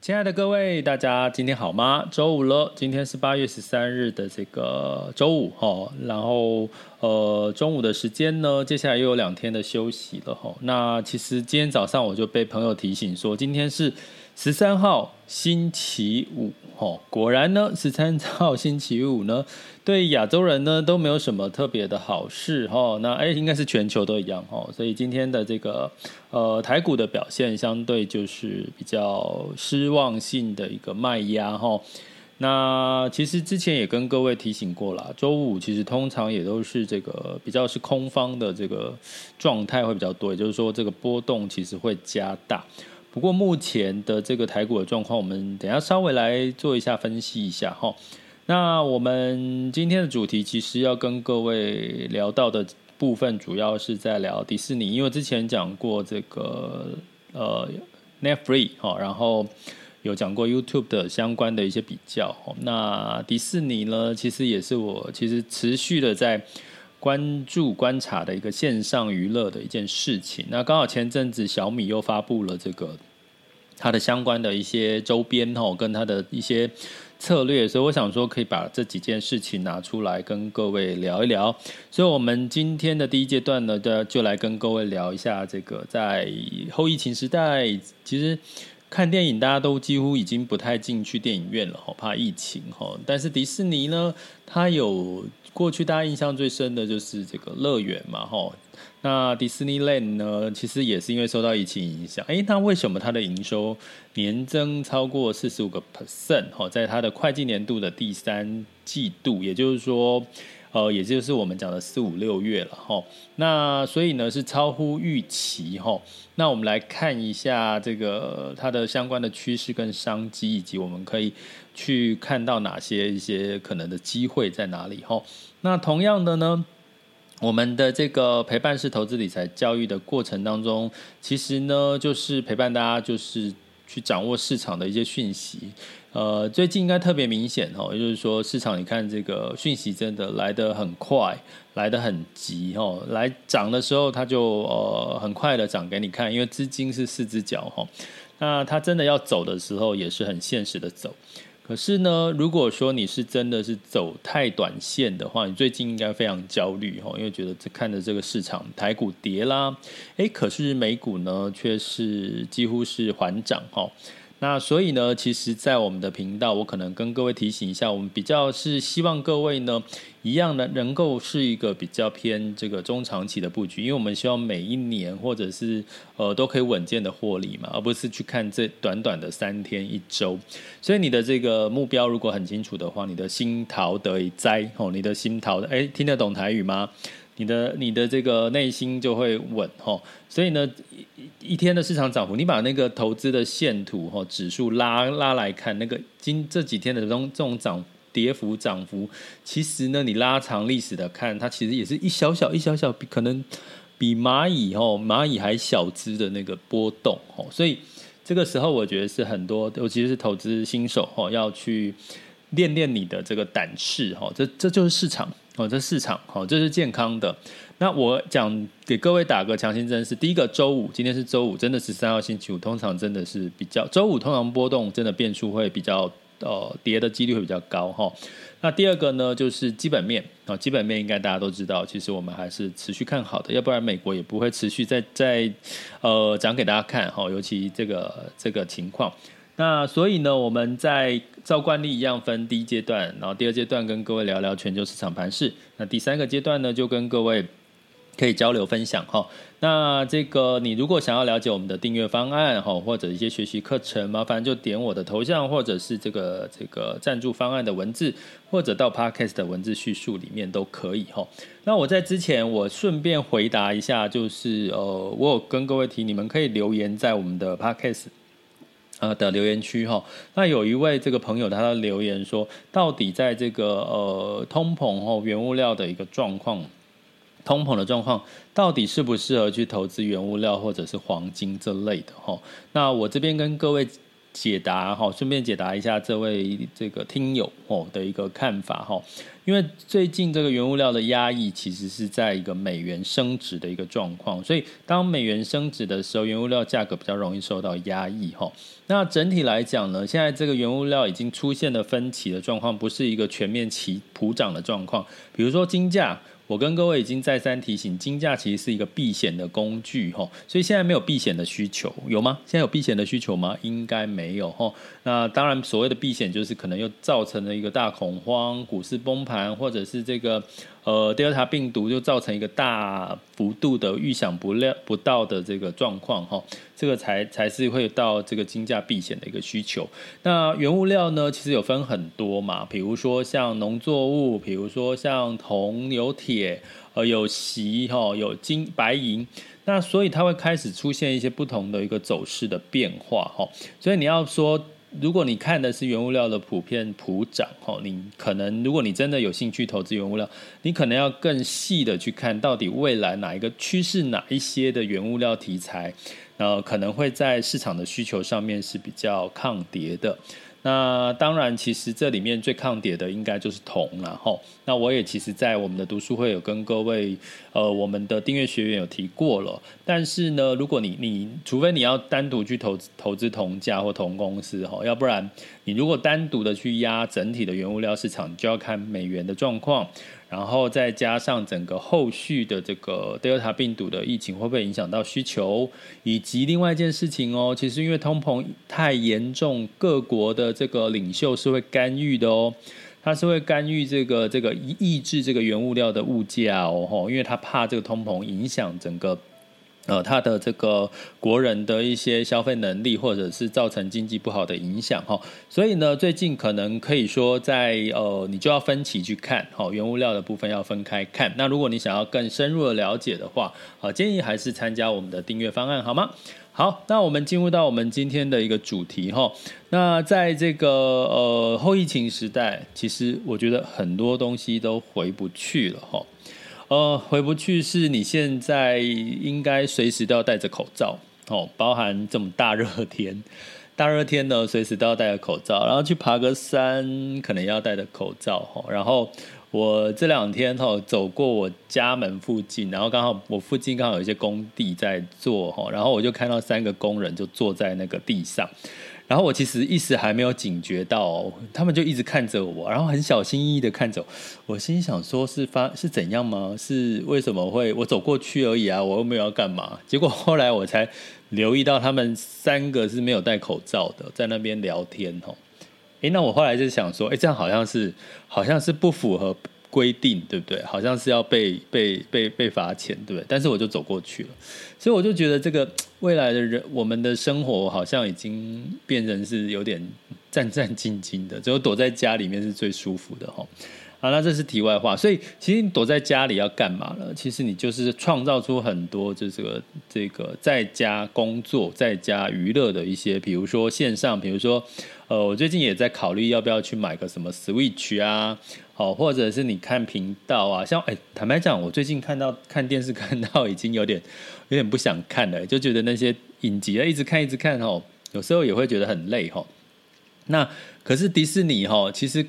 亲爱的各位，大家今天好吗？周五了，今天是八月十三日的这个周五哈，然后呃中午的时间呢，接下来又有两天的休息了哈。那其实今天早上我就被朋友提醒说，今天是十三号星期五。哦，果然呢，十三号星期五呢，对亚洲人呢都没有什么特别的好事哈。那哎，应该是全球都一样哈。所以今天的这个呃台股的表现相对就是比较失望性的一个卖压哈。那其实之前也跟各位提醒过了，周五其实通常也都是这个比较是空方的这个状态会比较多，也就是说这个波动其实会加大。不过目前的这个台股的状况，我们等下稍微来做一下分析一下哈。那我们今天的主题其实要跟各位聊到的部分，主要是在聊迪士尼，因为之前讲过这个呃 Netflix 哈，然后有讲过 YouTube 的相关的一些比较。那迪士尼呢，其实也是我其实持续的在。关注观察的一个线上娱乐的一件事情，那刚好前阵子小米又发布了这个它的相关的一些周边哦，跟它的一些策略，所以我想说可以把这几件事情拿出来跟各位聊一聊。所以，我们今天的第一阶段呢，就就来跟各位聊一下这个在后疫情时代，其实看电影大家都几乎已经不太进去电影院了，好怕疫情哈。但是迪士尼呢，它有。过去大家印象最深的就是这个乐园嘛，吼，那迪士尼 land 呢，其实也是因为受到疫情影响，诶，那为什么它的营收年增超过四十五个 percent？哈，在它的会计年度的第三季度，也就是说，呃，也就是我们讲的四五六月了，哈，那所以呢是超乎预期，哈，那我们来看一下这个它的相关的趋势跟商机，以及我们可以去看到哪些一些可能的机会在哪里，哈。那同样的呢，我们的这个陪伴式投资理财教育的过程当中，其实呢，就是陪伴大家，就是去掌握市场的一些讯息。呃，最近应该特别明显哦，也就是说，市场你看这个讯息真的来得很快，来得很急哦，来涨的时候它就呃很快的涨给你看，因为资金是四只脚哈。那它真的要走的时候，也是很现实的走。可是呢，如果说你是真的是走太短线的话，你最近应该非常焦虑哈，因为觉得这看着这个市场台股跌啦，诶，可是美股呢却是几乎是缓涨哈。那所以呢，其实，在我们的频道，我可能跟各位提醒一下，我们比较是希望各位呢，一样的能够是一个比较偏这个中长期的布局，因为我们希望每一年或者是呃都可以稳健的获利嘛，而不是去看这短短的三天一周。所以你的这个目标如果很清楚的话，你的心桃得以栽哦，你的心桃的哎，听得懂台语吗？你的你的这个内心就会稳哈，所以呢，一一天的市场涨幅，你把那个投资的线图哈指数拉拉来看，那个今这几天的这种这种涨跌幅涨幅，其实呢，你拉长历史的看，它其实也是一小小一小小，可能比蚂蚁哈蚂蚁还小只的那个波动哦，所以这个时候我觉得是很多，尤其是投资新手哈，要去练练你的这个胆识哈，这这就是市场。哦，这市场好，这是健康的。那我讲给各位打个强心针是，第一个周五，今天是周五，真的十三号星期五，通常真的是比较周五通常波动真的变数会比较呃跌的几率会比较高哈。那第二个呢，就是基本面啊，基本面应该大家都知道，其实我们还是持续看好的，要不然美国也不会持续在在呃讲给大家看哈，尤其这个这个情况。那所以呢，我们在照惯例一样分第一阶段，然后第二阶段跟各位聊聊全球市场盘势。那第三个阶段呢，就跟各位可以交流分享哈。那这个你如果想要了解我们的订阅方案哈，或者一些学习课程，麻烦就点我的头像，或者是这个这个赞助方案的文字，或者到 Podcast 的文字叙述里面都可以哈。那我在之前我顺便回答一下，就是呃，我有跟各位提，你们可以留言在我们的 Podcast。呃的留言区哈，那有一位这个朋友他的留言说，到底在这个呃通膨后原物料的一个状况，通膨的状况到底适不适合去投资原物料或者是黄金这类的哈？那我这边跟各位。解答哈，顺便解答一下这位这个听友哦的一个看法哈，因为最近这个原物料的压抑其实是在一个美元升值的一个状况，所以当美元升值的时候，原物料价格比较容易受到压抑哈。那整体来讲呢，现在这个原物料已经出现了分歧的状况，不是一个全面齐普涨的状况，比如说金价。我跟各位已经再三提醒，金价其实是一个避险的工具，吼，所以现在没有避险的需求，有吗？现在有避险的需求吗？应该没有，吼。那当然，所谓的避险就是可能又造成了一个大恐慌，股市崩盘，或者是这个。呃，德尔塔病毒就造成一个大幅度的预想不料不到的这个状况哈，这个才才是会到这个金价避险的一个需求。那原物料呢，其实有分很多嘛，比如说像农作物，比如说像铜、有铁，呃，有锡哈，有金、白银，那所以它会开始出现一些不同的一个走势的变化哈。所以你要说。如果你看的是原物料的普遍普涨，哦，你可能如果你真的有兴趣投资原物料，你可能要更细的去看到底未来哪一个趋势，哪一些的原物料题材，呃，可能会在市场的需求上面是比较抗跌的。那当然，其实这里面最抗跌的应该就是铜了哈。那我也其实，在我们的读书会有跟各位，呃，我们的订阅学员有提过了。但是呢，如果你你除非你要单独去投资投资铜价或铜公司哈，要不然你如果单独的去压整体的原物料市场，就要看美元的状况。然后再加上整个后续的这个德尔塔病毒的疫情会不会影响到需求，以及另外一件事情哦，其实因为通膨太严重，各国的这个领袖是会干预的哦，他是会干预这个这个抑制这个原物料的物价哦，因为他怕这个通膨影响整个。呃，他的这个国人的一些消费能力，或者是造成经济不好的影响哈，所以呢，最近可能可以说在呃，你就要分期去看，好，原物料的部分要分开看。那如果你想要更深入的了解的话，啊，建议还是参加我们的订阅方案，好吗？好，那我们进入到我们今天的一个主题哈。那在这个呃后疫情时代，其实我觉得很多东西都回不去了哈。呃，回不去是你现在应该随时都要戴着口罩哦，包含这么大热天，大热天呢，随时都要戴着口罩，然后去爬个山，可能要戴着口罩哈。然后我这两天哈走过我家门附近，然后刚好我附近刚好有一些工地在做哈，然后我就看到三个工人就坐在那个地上。然后我其实一时还没有警觉到哦，他们就一直看着我，然后很小心翼翼的看着我。我心想说是发是怎样吗？是为什么会我走过去而已啊？我又没有要干嘛？结果后来我才留意到他们三个是没有戴口罩的，在那边聊天哦。诶，那我后来就想说，诶，这样好像是好像是不符合。规定对不对？好像是要被被被被罚钱，对不对？但是我就走过去了，所以我就觉得这个未来的人，我们的生活好像已经变成是有点战战兢兢的，只有躲在家里面是最舒服的哈。好，那这是题外话。所以其实你躲在家里要干嘛呢？其实你就是创造出很多就这个这个在家工作、在家娱乐的一些，比如说线上，比如说呃，我最近也在考虑要不要去买个什么 Switch 啊。好，或者是你看频道啊，像哎，坦白讲，我最近看到看电视看到已经有点有点不想看了，就觉得那些影集啊，一直看一直看哦，有时候也会觉得很累哈。那可是迪士尼哈，其实。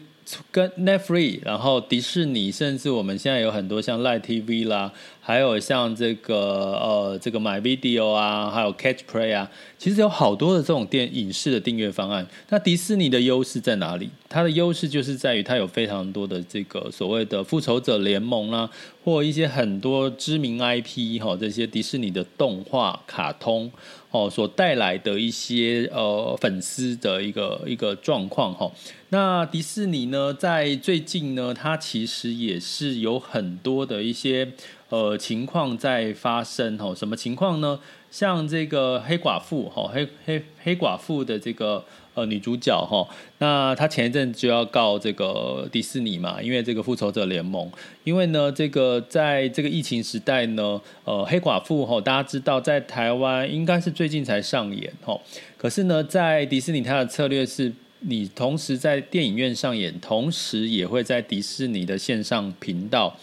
跟 Netflix，然后迪士尼，甚至我们现在有很多像 Live TV 啦，还有像这个呃这个 My Video 啊，还有 Catch Play 啊，其实有好多的这种电影视的订阅方案。那迪士尼的优势在哪里？它的优势就是在于它有非常多的这个所谓的复仇者联盟啦，或一些很多知名 IP 哈，这些迪士尼的动画、卡通。哦所带来的一些呃粉丝的一个一个状况哈。那迪士尼呢，在最近呢，它其实也是有很多的一些呃情况在发生哈。什么情况呢？像这个黑寡妇哈，黑黑黑寡妇的这个。呃，女主角哈，那她前一阵就要告这个迪士尼嘛，因为这个复仇者联盟，因为呢，这个在这个疫情时代呢，呃，黑寡妇哈，大家知道在台湾应该是最近才上演哈，可是呢，在迪士尼它的策略是，你同时在电影院上演，同时也会在迪士尼的线上频道。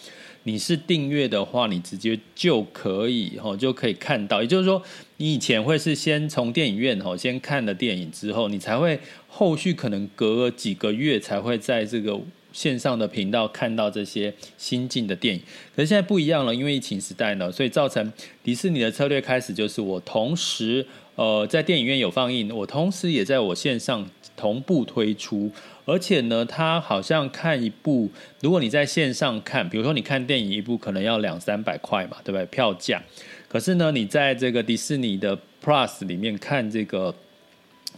你是订阅的话，你直接就可以哦，就可以看到。也就是说，你以前会是先从电影院哦先看了电影之后，你才会后续可能隔了几个月才会在这个线上的频道看到这些新进的电影。可是现在不一样了，因为疫情时代呢，所以造成迪士尼的策略开始就是我同时呃在电影院有放映，我同时也在我线上同步推出。而且呢，它好像看一部，如果你在线上看，比如说你看电影一部，可能要两三百块嘛，对不对？票价。可是呢，你在这个迪士尼的 Plus 里面看这个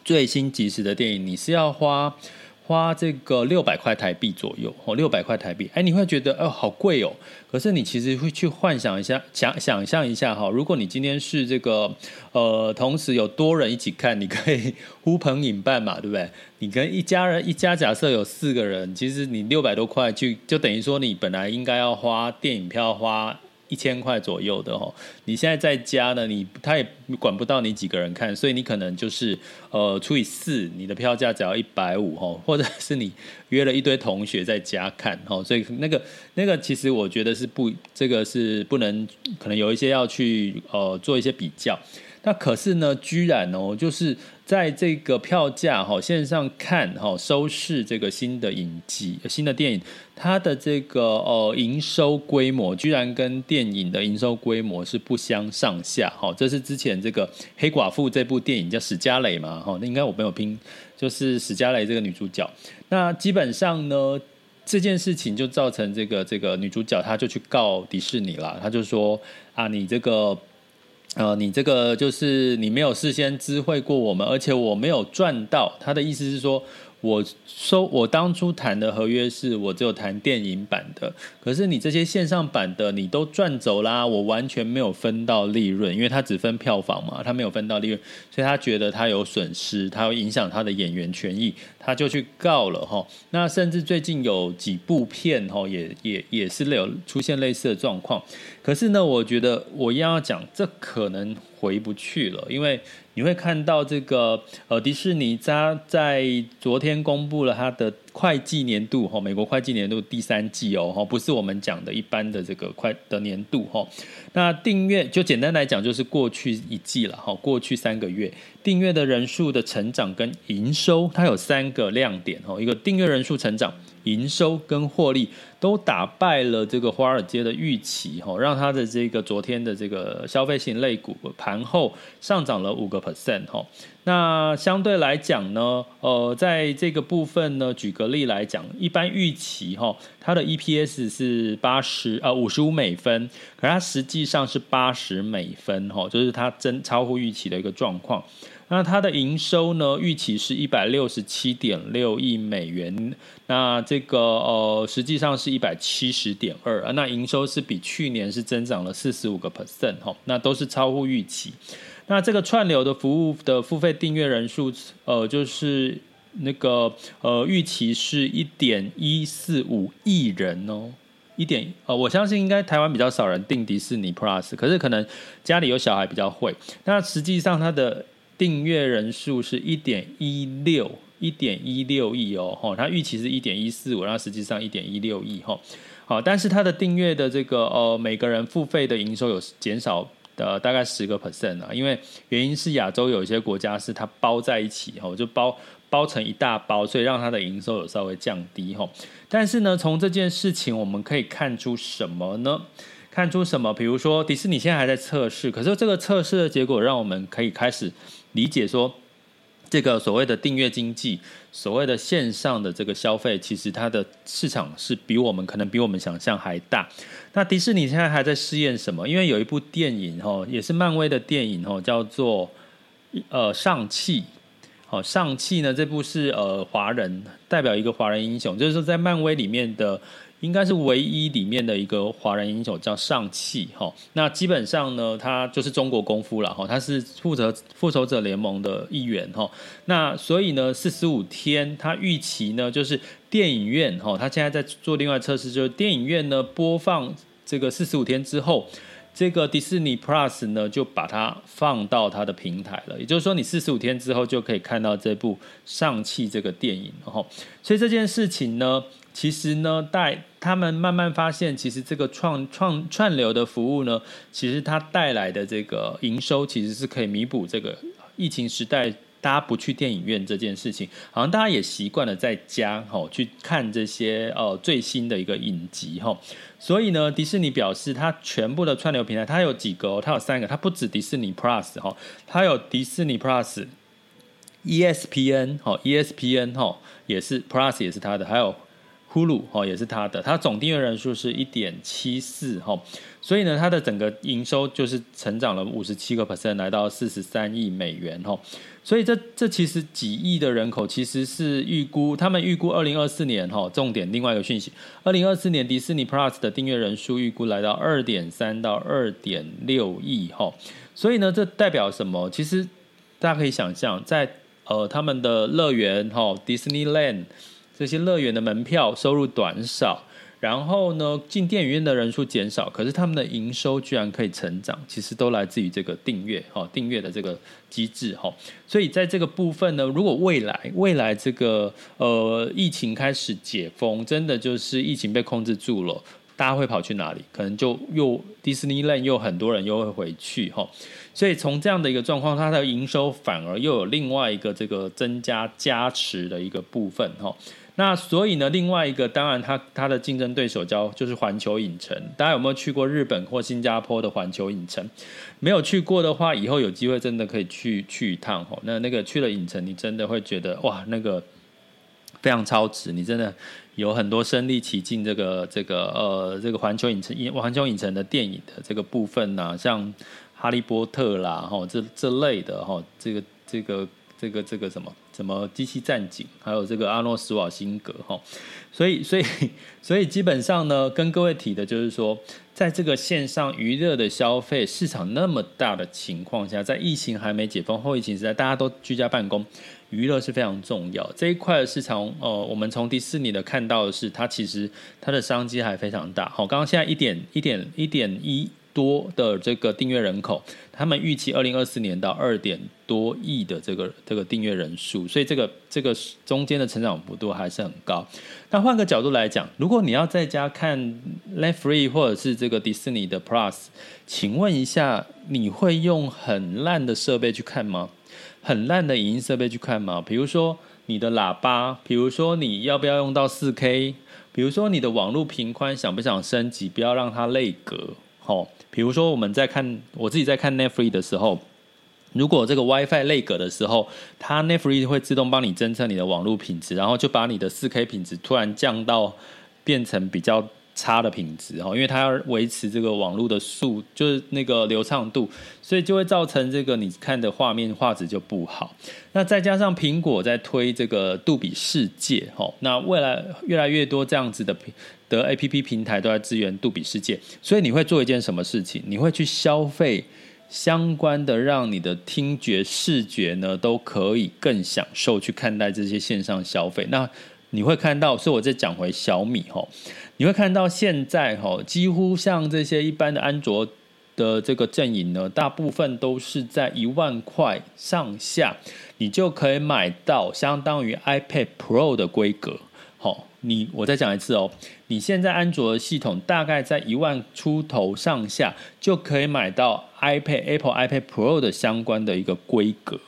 最新即时的电影，你是要花。花这个六百块台币左右哦，六百块台币，哎，你会觉得哦，好贵哦。可是你其实会去幻想一下，想想象一下哈，如果你今天是这个呃，同时有多人一起看，你可以呼朋引伴嘛，对不对？你跟一家人一家，假设有四个人，其实你六百多块就就等于说你本来应该要花电影票花。一千块左右的哦，你现在在家呢，你他也管不到你几个人看，所以你可能就是呃除以四，你的票价只要一百五哦，或者是你约了一堆同学在家看哦，所以那个那个其实我觉得是不，这个是不能，可能有一些要去呃做一些比较。那可是呢，居然哦，就是在这个票价哈线上看哈收视这个新的影集、新的电影，它的这个呃营收规模居然跟电影的营收规模是不相上下哈。这是之前这个黑寡妇这部电影叫史嘉蕾嘛哈，那应该我没有拼，就是史嘉蕾这个女主角。那基本上呢，这件事情就造成这个这个女主角她就去告迪士尼了，她就说啊，你这个。呃，你这个就是你没有事先知会过我们，而且我没有赚到。他的意思是说。我收我当初谈的合约是我只有谈电影版的，可是你这些线上版的你都赚走啦，我完全没有分到利润，因为他只分票房嘛，他没有分到利润，所以他觉得他有损失，他会影响他的演员权益，他就去告了哈。那甚至最近有几部片哈，也也也是有出现类似的状况，可是呢，我觉得我一样要讲，这可能回不去了，因为。你会看到这个呃，迪士尼它在昨天公布了它的会计年度哈，美国会计年度第三季哦哈，不是我们讲的一般的这个快的年度哈。那订阅就简单来讲就是过去一季了哈，过去三个月订阅的人数的成长跟营收，它有三个亮点哈，一个订阅人数成长。营收跟获利都打败了这个华尔街的预期，哈，让它的这个昨天的这个消费型类股盘后上涨了五个 percent，哈。那相对来讲呢，呃，在这个部分呢，举个例来讲，一般预期哈，它的 EPS 是八十呃五十五美分，可它实际上是八十美分，哈，就是它真超乎预期的一个状况。那它的营收呢？预期是一百六十七点六亿美元。那这个呃，实际上是一百七十点二。那营收是比去年是增长了四十五个 percent 哈。那都是超乎预期。那这个串流的服务的付费订阅人数，呃，就是那个呃，预期是一点一四五亿人哦。一点呃，我相信应该台湾比较少人订迪士尼 Plus，可是可能家里有小孩比较会。那实际上它的订阅人数是一点一六一点一六亿哦，哈，它预期是一点一四五，然后实际上一点一六亿哈，好，但是它的订阅的这个呃每个人付费的营收有减少的大概十个 percent 啊，因为原因是亚洲有一些国家是它包在一起哈，就包包成一大包，所以让它的营收有稍微降低哈，但是呢，从这件事情我们可以看出什么呢？看出什么？比如说迪士尼现在还在测试，可是这个测试的结果让我们可以开始。理解说，这个所谓的订阅经济，所谓的线上的这个消费，其实它的市场是比我们可能比我们想象还大。那迪士尼现在还在试验什么？因为有一部电影哦，也是漫威的电影哦，叫做呃上气，好上气呢这部是呃华人代表一个华人英雄，就是说在漫威里面的。应该是唯一里面的一个华人英雄叫上汽哈，那基本上呢，他就是中国功夫了哈，他是负责复仇者联盟的一员哈，那所以呢，四十五天他预期呢就是电影院哈，他现在在做另外测试，就是电影院呢播放这个四十五天之后。这个迪士尼 Plus 呢，就把它放到它的平台了。也就是说，你四十五天之后就可以看到这部《上汽》这个电影。然后，所以这件事情呢，其实呢，带他们慢慢发现，其实这个创创串流的服务呢，其实它带来的这个营收，其实是可以弥补这个疫情时代。大家不去电影院这件事情，好像大家也习惯了在家吼去看这些呃最新的一个影集吼，所以呢，迪士尼表示它全部的串流平台，它有几个哦，它有三个，它不止迪士尼 Plus 哈，它有迪士尼 Plus、ESPN 哈、ESPN 哈也是 Plus 也是它的，还有。呼噜哈也是它的，它总订阅人数是一点七四哈，所以呢，它的整个营收就是成长了五十七个 percent，来到四十三亿美元哈。所以这这其实几亿的人口其实是预估，他们预估二零二四年哈，重点另外一个讯息，二零二四年迪士尼 Plus 的订阅人数预估来到二点三到二点六亿哈。所以呢，这代表什么？其实大家可以想象，在呃他们的乐园哈，Disneyland。这些乐园的门票收入短少，然后呢，进电影院的人数减少，可是他们的营收居然可以成长，其实都来自于这个订阅哈，订阅的这个机制哈。所以在这个部分呢，如果未来未来这个呃疫情开始解封，真的就是疫情被控制住了，大家会跑去哪里？可能就又迪士尼乐园又很多人又会回去哈。所以从这样的一个状况，它的营收反而又有另外一个这个增加加持的一个部分哈。那所以呢，另外一个当然它它的竞争对手叫就是环球影城，大家有没有去过日本或新加坡的环球影城？没有去过的话，以后有机会真的可以去去一趟哈。那那个去了影城，你真的会觉得哇，那个非常超值，你真的有很多身临其境这个这个呃这个环球影城环球影城的电影的这个部分呐、像哈利波特啦吼这这类的吼这个这个。这个这个什么什么机器战警，还有这个阿诺斯瓦辛格哈，所以所以所以基本上呢，跟各位提的就是说，在这个线上娱乐的消费市场那么大的情况下，在疫情还没解封、后疫情时代，大家都居家办公，娱乐是非常重要。这一块的市场，呃，我们从迪士尼的看到的是，它其实它的商机还非常大。好，刚刚现在一点一点一点一。多的这个订阅人口，他们预期二零二四年到二点多亿的这个这个订阅人数，所以这个这个中间的成长幅度还是很高。那换个角度来讲，如果你要在家看 Netflix 或者是这个迪士尼的 Plus，请问一下，你会用很烂的设备去看吗？很烂的影音设备去看嘛？比如说你的喇叭，比如说你要不要用到四 K？比如说你的网络频宽想不想升级？不要让它内格。哦，比如说我们在看我自己在看 Netflix 的时候，如果这个 WiFi 内格的时候，它 Netflix 会自动帮你侦测你的网络品质，然后就把你的 4K 品质突然降到变成比较差的品质哈，因为它要维持这个网络的速，就是那个流畅度，所以就会造成这个你看的画面画质就不好。那再加上苹果在推这个杜比世界哈，那未来越来越多这样子的的 APP 平台都在支援杜比世界，所以你会做一件什么事情？你会去消费相关的，让你的听觉、视觉呢都可以更享受去看待这些线上消费。那你会看到，所以我再讲回小米哈。你会看到现在哈，几乎像这些一般的安卓的这个阵营呢，大部分都是在一万块上下，你就可以买到相当于 iPad Pro 的规格。好，你我再讲一次哦，你现在安卓的系统大概在一万出头上下，就可以买到 iPad Apple iPad Pro 的相关的一个规格。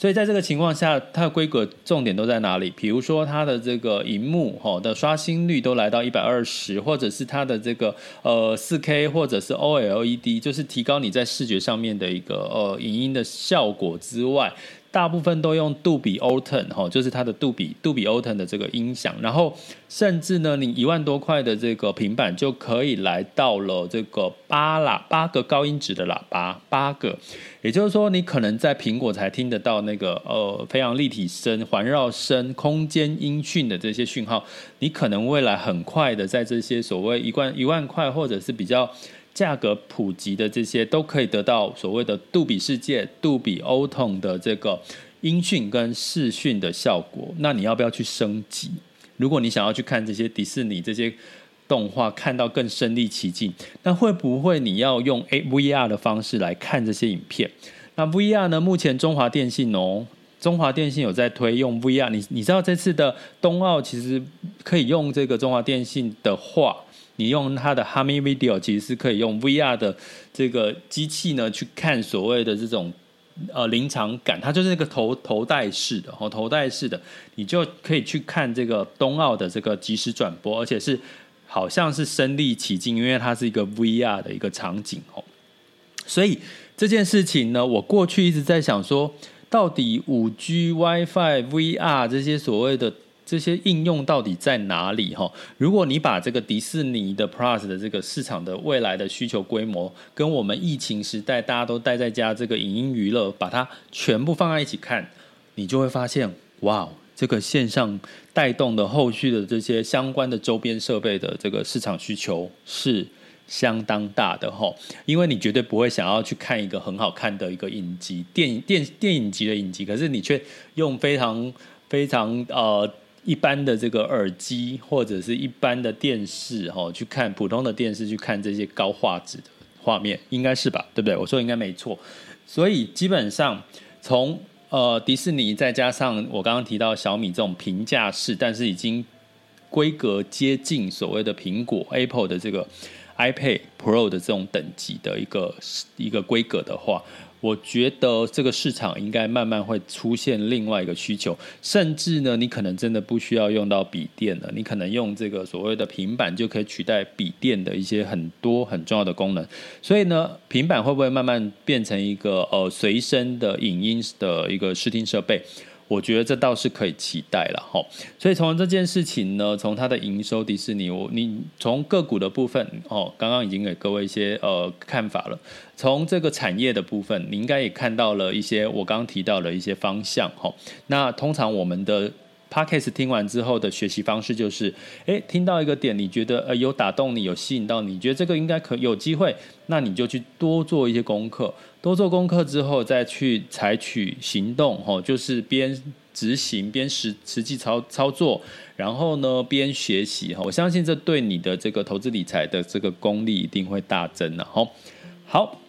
所以在这个情况下，它的规格重点都在哪里？比如说它的这个荧幕哈的刷新率都来到一百二十，或者是它的这个呃四 K 或者是 OLED，就是提高你在视觉上面的一个呃影音的效果之外，大部分都用杜比 Autumn 哈，就是它的杜比杜比 Autumn 的这个音响，然后甚至呢，你一万多块的这个平板就可以来到了这个八喇八个高音质的喇叭，八个，也就是说，你可能在苹果才听得到那个呃非常立体声、环绕声、空间音讯的这些讯号，你可能未来很快的在这些所谓一万一万块或者是比较。价格普及的这些都可以得到所谓的杜比世界、杜比欧通的这个音讯跟视讯的效果。那你要不要去升级？如果你想要去看这些迪士尼这些动画，看到更身临其境，那会不会你要用 A V R 的方式来看这些影片？那 VR 呢？目前中华电信哦，中华电信有在推用 VR。你你知道这次的冬奥其实可以用这个中华电信的话。你用它的 Hami Video 其实是可以用 VR 的这个机器呢去看所谓的这种呃临场感，它就是那个头头戴式的哦，头戴式的，你就可以去看这个冬奥的这个即时转播，而且是好像是身临其境，因为它是一个 VR 的一个场景哦。所以这件事情呢，我过去一直在想说，到底五 G、WiFi、VR 这些所谓的。这些应用到底在哪里？哈，如果你把这个迪士尼的 Plus 的这个市场的未来的需求规模，跟我们疫情时代大家都待在家这个影音娱乐，把它全部放在一起看，你就会发现，哇，这个线上带动的后续的这些相关的周边设备的这个市场需求是相当大的哈，因为你绝对不会想要去看一个很好看的一个影集，电影电电影级的影集，可是你却用非常非常呃。一般的这个耳机或者是一般的电视，哈，去看普通的电视，去看这些高画质的画面，应该是吧？对不对？我说应该没错。所以基本上从呃迪士尼，再加上我刚刚提到小米这种平价式，但是已经规格接近所谓的苹果 Apple 的这个 iPad Pro 的这种等级的一个一个规格的话。我觉得这个市场应该慢慢会出现另外一个需求，甚至呢，你可能真的不需要用到笔电了，你可能用这个所谓的平板就可以取代笔电的一些很多很重要的功能。所以呢，平板会不会慢慢变成一个呃随身的影音的一个视听设备？我觉得这倒是可以期待了哈，所以从这件事情呢，从它的营收，迪士尼，我你从个股的部分哦，刚刚已经给各位一些呃看法了。从这个产业的部分，你应该也看到了一些我刚刚提到的一些方向哈。那通常我们的 Podcast 听完之后的学习方式就是，诶，听到一个点，你觉得呃有打动你，有吸引到你，你觉得这个应该可有机会，那你就去多做一些功课。多做功课之后，再去采取行动，吼，就是边执行边实实际操操作，然后呢边学习，哈，我相信这对你的这个投资理财的这个功力一定会大增的，吼。好，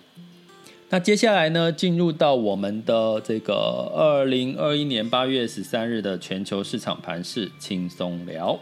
那接下来呢，进入到我们的这个二零二一年八月十三日的全球市场盘势轻松聊。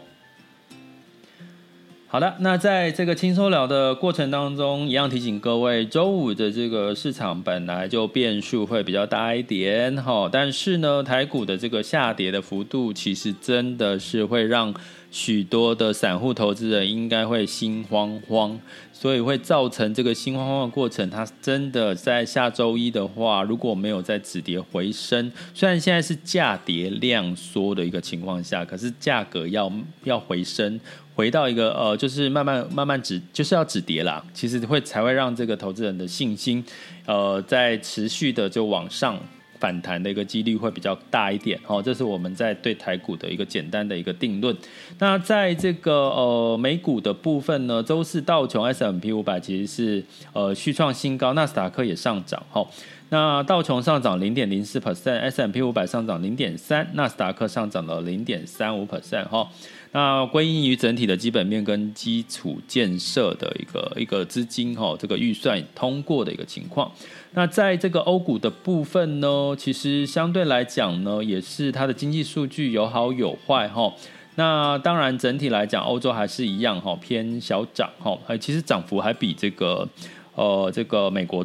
好的，那在这个轻松聊的过程当中，一样提醒各位，周五的这个市场本来就变数会比较大一点，哈，但是呢，台股的这个下跌的幅度，其实真的是会让许多的散户投资人应该会心慌慌。所以会造成这个心慌慌的过程。它真的在下周一的话，如果没有在止跌回升，虽然现在是价跌量缩的一个情况下，可是价格要要回升，回到一个呃，就是慢慢慢慢止，就是要止跌啦。其实会才会让这个投资人的信心，呃，在持续的就往上。反弹的一个几率会比较大一点，哦，这是我们在对台股的一个简单的一个定论。那在这个呃美股的部分呢，周四道琼 s m p 五百其实是呃续创新高，纳斯达克也上涨，哈。那道琼上涨零点零四 percent，s m p 五百上涨零点三，纳斯达克上涨了零点三五 percent，哈。那归因于整体的基本面跟基础建设的一个一个资金哈，这个预算通过的一个情况。那在这个欧股的部分呢，其实相对来讲呢，也是它的经济数据有好有坏哈。那当然整体来讲，欧洲还是一样哈，偏小涨哈，其实涨幅还比这个呃这个美国。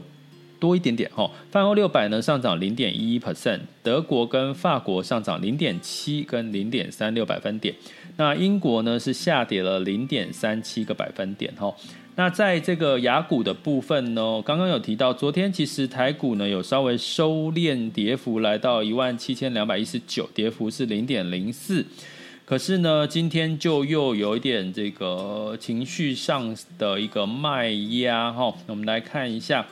多一点点哈，泛欧六百呢上涨零点一一 percent，德国跟法国上涨零点七跟零点三六百分点，那英国呢是下跌了零点三七个百分点哈。那在这个雅股的部分呢，刚刚有提到，昨天其实台股呢有稍微收敛跌幅，来到一万七千两百一十九，跌幅是零点零四。可是呢，今天就又有一点这个情绪上的一个卖压哈。我们来看一下，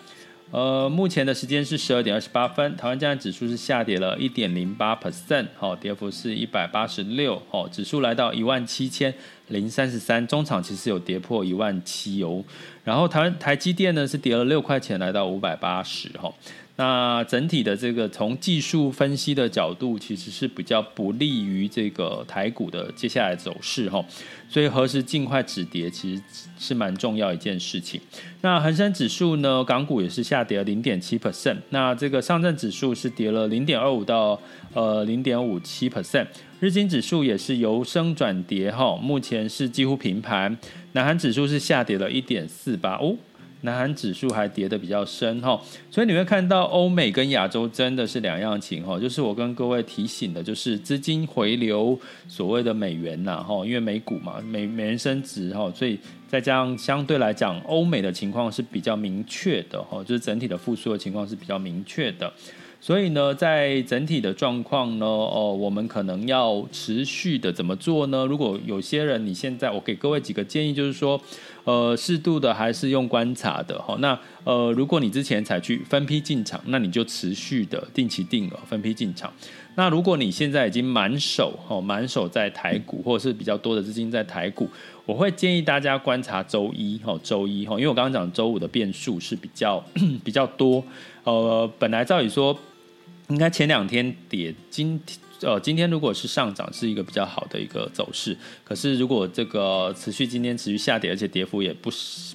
呃，目前的时间是十二点二十八分，台湾加权指数是下跌了一点零八 percent，好，跌幅是一百八十六，好，指数来到一万七千零三十三，中场其实有跌破一万七哦。然后台湾台积电呢是跌了六块钱，来到五百八十哈。那整体的这个从技术分析的角度，其实是比较不利于这个台股的接下来走势哈，所以何时尽快止跌，其实是蛮重要一件事情。那恒生指数呢，港股也是下跌了零点七 percent，那这个上证指数是跌了零点二五到呃零点五七 percent，日经指数也是由升转跌哈，目前是几乎平盘，南韩指数是下跌了一点四八哦。南韩指数还跌得比较深哈，所以你会看到欧美跟亚洲真的是两样情哈，就是我跟各位提醒的，就是资金回流所谓的美元呐哈，因为美股嘛，美美元升值哈，所以再加上相对来讲，欧美的情况是比较明确的哈，就是整体的复苏的情况是比较明确的。所以呢，在整体的状况呢，哦，我们可能要持续的怎么做呢？如果有些人你现在，我给各位几个建议，就是说，呃，适度的还是用观察的哈。那呃，如果你之前采取分批进场，那你就持续的定期定额分批进场。那如果你现在已经满手哈，满手在台股，或者是比较多的资金在台股，我会建议大家观察周一哈，周一哈，因为我刚刚讲周五的变数是比较 比较多。呃，本来照理说。应该前两天跌，今天呃今天如果是上涨，是一个比较好的一个走势。可是如果这个持续今天持续下跌，而且跌幅也不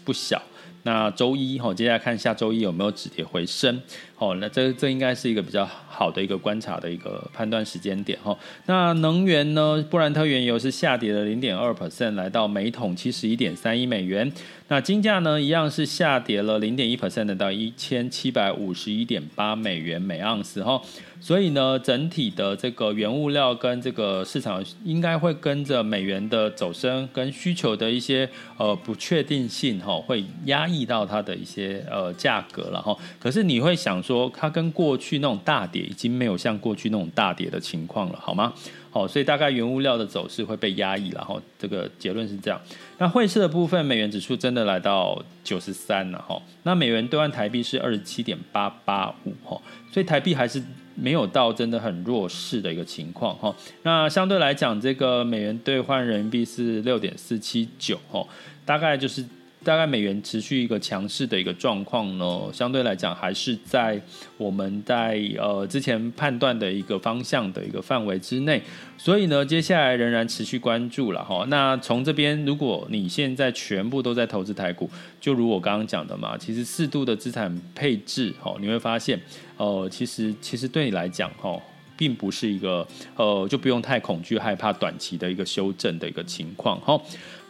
不小。那周一哈，接下来看下周一有没有止跌回升。哦，那这这应该是一个比较好的一个观察的一个判断时间点哈。那能源呢？布兰特原油是下跌了零点二 percent，来到每桶七十一点三一美元。那金价呢，一样是下跌了零点一 percent 到一千七百五十一点八美元每盎司哈。所以呢，整体的这个原物料跟这个市场应该会跟着美元的走升跟需求的一些呃不确定性哈，会压抑到它的一些呃价格了哈。可是你会想说，它跟过去那种大跌已经没有像过去那种大跌的情况了，好吗？好，所以大概原物料的走势会被压抑，然后这个结论是这样。那汇市的部分，美元指数真的来到九十三了哈。那美元兑换台币是二十七点八八五哈，所以台币还是没有到真的很弱势的一个情况哈。那相对来讲，这个美元兑换人民币是六点四七九哈，大概就是。大概美元持续一个强势的一个状况呢，相对来讲还是在我们在呃之前判断的一个方向的一个范围之内，所以呢，接下来仍然持续关注了哈。那从这边，如果你现在全部都在投资台股，就如我刚刚讲的嘛，其实适度的资产配置哈，你会发现，呃，其实其实对你来讲哈，并不是一个呃就不用太恐惧害怕短期的一个修正的一个情况哈。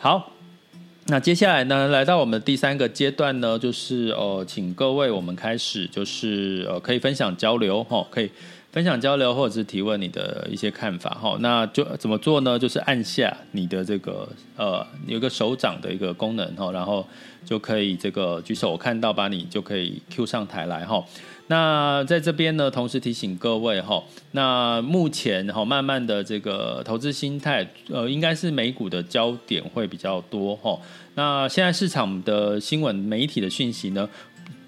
好。那接下来呢，来到我们第三个阶段呢，就是呃，请各位我们开始就是呃，可以分享交流哈，可以分享交流或者是提问你的一些看法哈。那就怎么做呢？就是按下你的这个呃，有个手掌的一个功能哈，然后就可以这个举手，我看到把你就可以 Q 上台来哈。那在这边呢，同时提醒各位哈，那目前哈，慢慢的这个投资心态，呃，应该是美股的焦点会比较多哈。那现在市场的新闻媒体的讯息呢，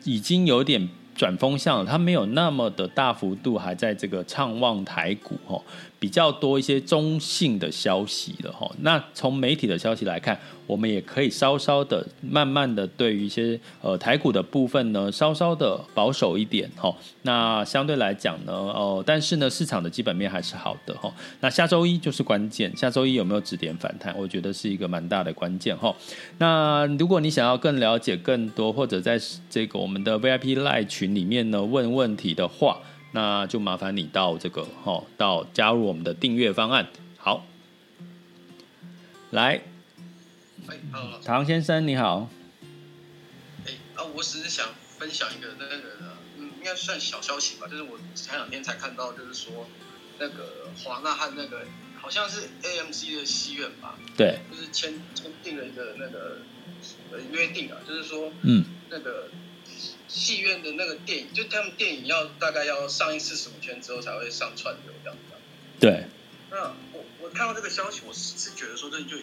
已经有点转风向了，它没有那么的大幅度还在这个畅望台股哈。比较多一些中性的消息了哈，那从媒体的消息来看，我们也可以稍稍的、慢慢的对于一些呃台股的部分呢，稍稍的保守一点哈。那相对来讲呢，哦，但是呢，市场的基本面还是好的哈。那下周一就是关键，下周一有没有止跌反弹，我觉得是一个蛮大的关键哈。那如果你想要更了解更多，或者在这个我们的 VIP Live 群里面呢问问题的话。那就麻烦你到这个哈，到加入我们的订阅方案。好，来，唐先生你好。哎，啊，我只是想分享一个那个，嗯，应该算小消息吧，就是我前两天才看到，就是说那个华纳和那个好像是 AMC 的戏院吧？对，就是签签订了一个那个呃约定啊，就是说，嗯，那个戏院的那个电影，就他们电影要大概要上一次十五天之后才会上串流这样子。对。那我我看到这个消息，我是是觉得说这就，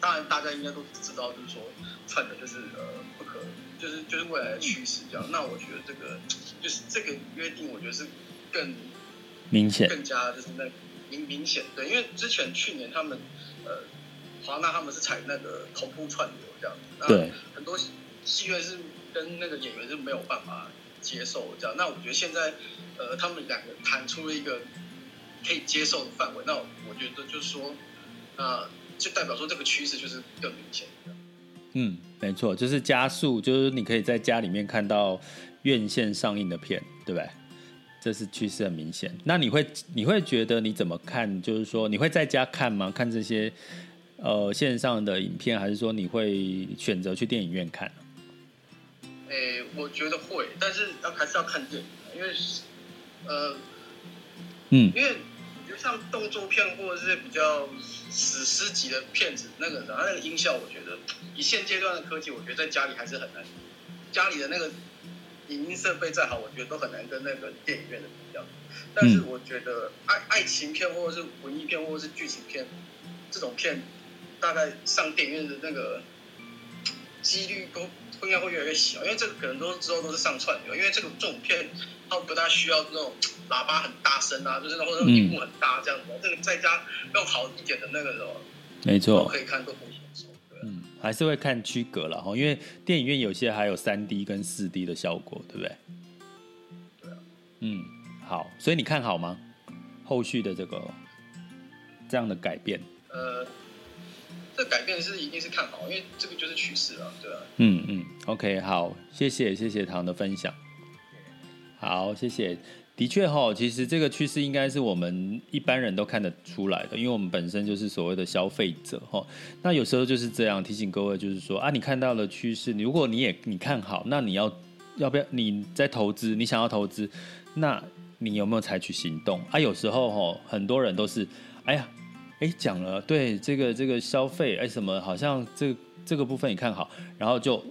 当然大家应该都知道，就是说串流就是呃不可，就是就是未来的趋势这样。那我觉得这个就是这个约定，我觉得是更明显，更加就是那。明明显对，因为之前去年他们呃华纳他们是采那个同步串流这样子，对，很多戏院是跟那个演员是没有办法接受这样。那我觉得现在呃他们两个谈出了一个可以接受的范围，那我觉得就是说，那就代表说这个趋势就是更明显。嗯，没错，就是加速，就是你可以在家里面看到院线上映的片，对不对？这是趋势很明显。那你会你会觉得你怎么看？就是说你会在家看吗？看这些呃线上的影片，还是说你会选择去电影院看？诶，我觉得会，但是要还是要看电影，因为呃，嗯，因为就像动作片或者是比较史诗级的片子，那个它那个音效，我觉得以现阶段的科技，我觉得在家里还是很难。家里的那个。影音设备再好，我觉得都很难跟那个电影院的比较。但是我觉得爱爱情片或者是文艺片或者是剧情片这种片，大概上电影院的那个几率都应该会越来越小，因为这个可能都之后都是上串流，因为这个这种片它不大需要那种喇叭很大声啊，就是或者屏幕很大这样子，这个在家用好一点的那个什么，没错，都可以看都可以。还是会看区隔了哈，因为电影院有些还有三 D 跟四 D 的效果，对不对？对啊。嗯，好，所以你看好吗？后续的这个这样的改变？呃，这改变是一定是看好，因为这个就是趋势啊，对啊。嗯嗯，OK，好，谢谢谢谢唐的分享。好，谢谢。的确哈，其实这个趋势应该是我们一般人都看得出来的，因为我们本身就是所谓的消费者哈。那有时候就是这样提醒各位，就是说啊，你看到了趋势，如果你也你看好，那你要要不要你在投资？你想要投资，那你有没有采取行动啊？有时候哈，很多人都是哎呀，哎讲了对这个这个消费哎什么，好像这这个部分你看好，然后就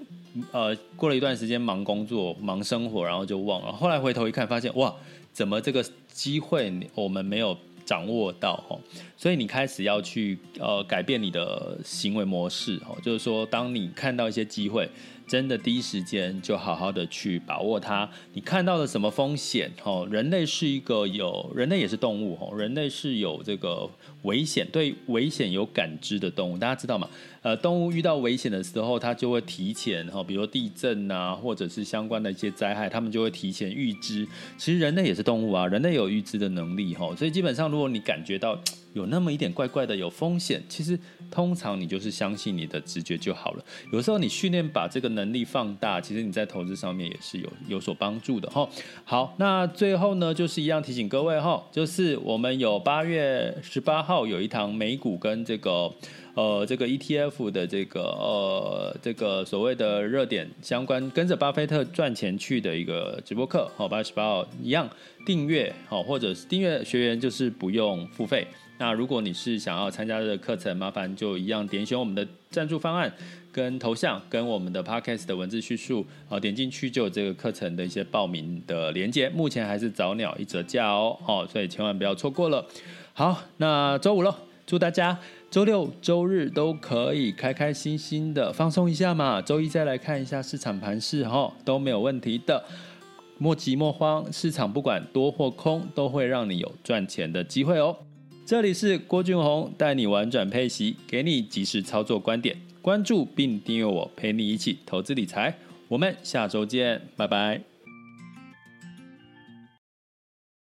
呃过了一段时间忙工作忙生活，然后就忘了，后来回头一看，发现哇。怎么这个机会我们没有掌握到哈？所以你开始要去呃改变你的行为模式哈，就是说，当你看到一些机会，真的第一时间就好好的去把握它。你看到了什么风险？哈，人类是一个有人类也是动物吼，人类是有这个危险，对危险有感知的动物，大家知道吗？呃，动物遇到危险的时候，它就会提前哈，比如说地震啊，或者是相关的一些灾害，他们就会提前预知。其实人类也是动物啊，人类有预知的能力哈，所以基本上，如果你感觉到有那么一点怪怪的，有风险，其实通常你就是相信你的直觉就好了。有时候你训练把这个能力放大，其实你在投资上面也是有有所帮助的哈。好，那最后呢，就是一样提醒各位哈，就是我们有八月十八号有一堂美股跟这个。呃，这个 ETF 的这个呃，这个所谓的热点相关，跟着巴菲特赚钱去的一个直播课，好，八月十八号一样订阅，好，或者是订阅学员就是不用付费。那如果你是想要参加这个课程，麻烦就一样点选我们的赞助方案跟头像，跟我们的 Podcast 的文字叙述，好，点进去就有这个课程的一些报名的连接。目前还是早鸟一折价哦，好，所以千万不要错过了。好，那周五喽，祝大家。周六、周日都可以开开心心的放松一下嘛。周一再来看一下市场盘势，哈，都没有问题的。莫急莫慌，市场不管多或空，都会让你有赚钱的机会哦。这里是郭俊宏，带你玩转配息，给你及时操作观点。关注并订阅我，陪你一起投资理财。我们下周见，拜拜。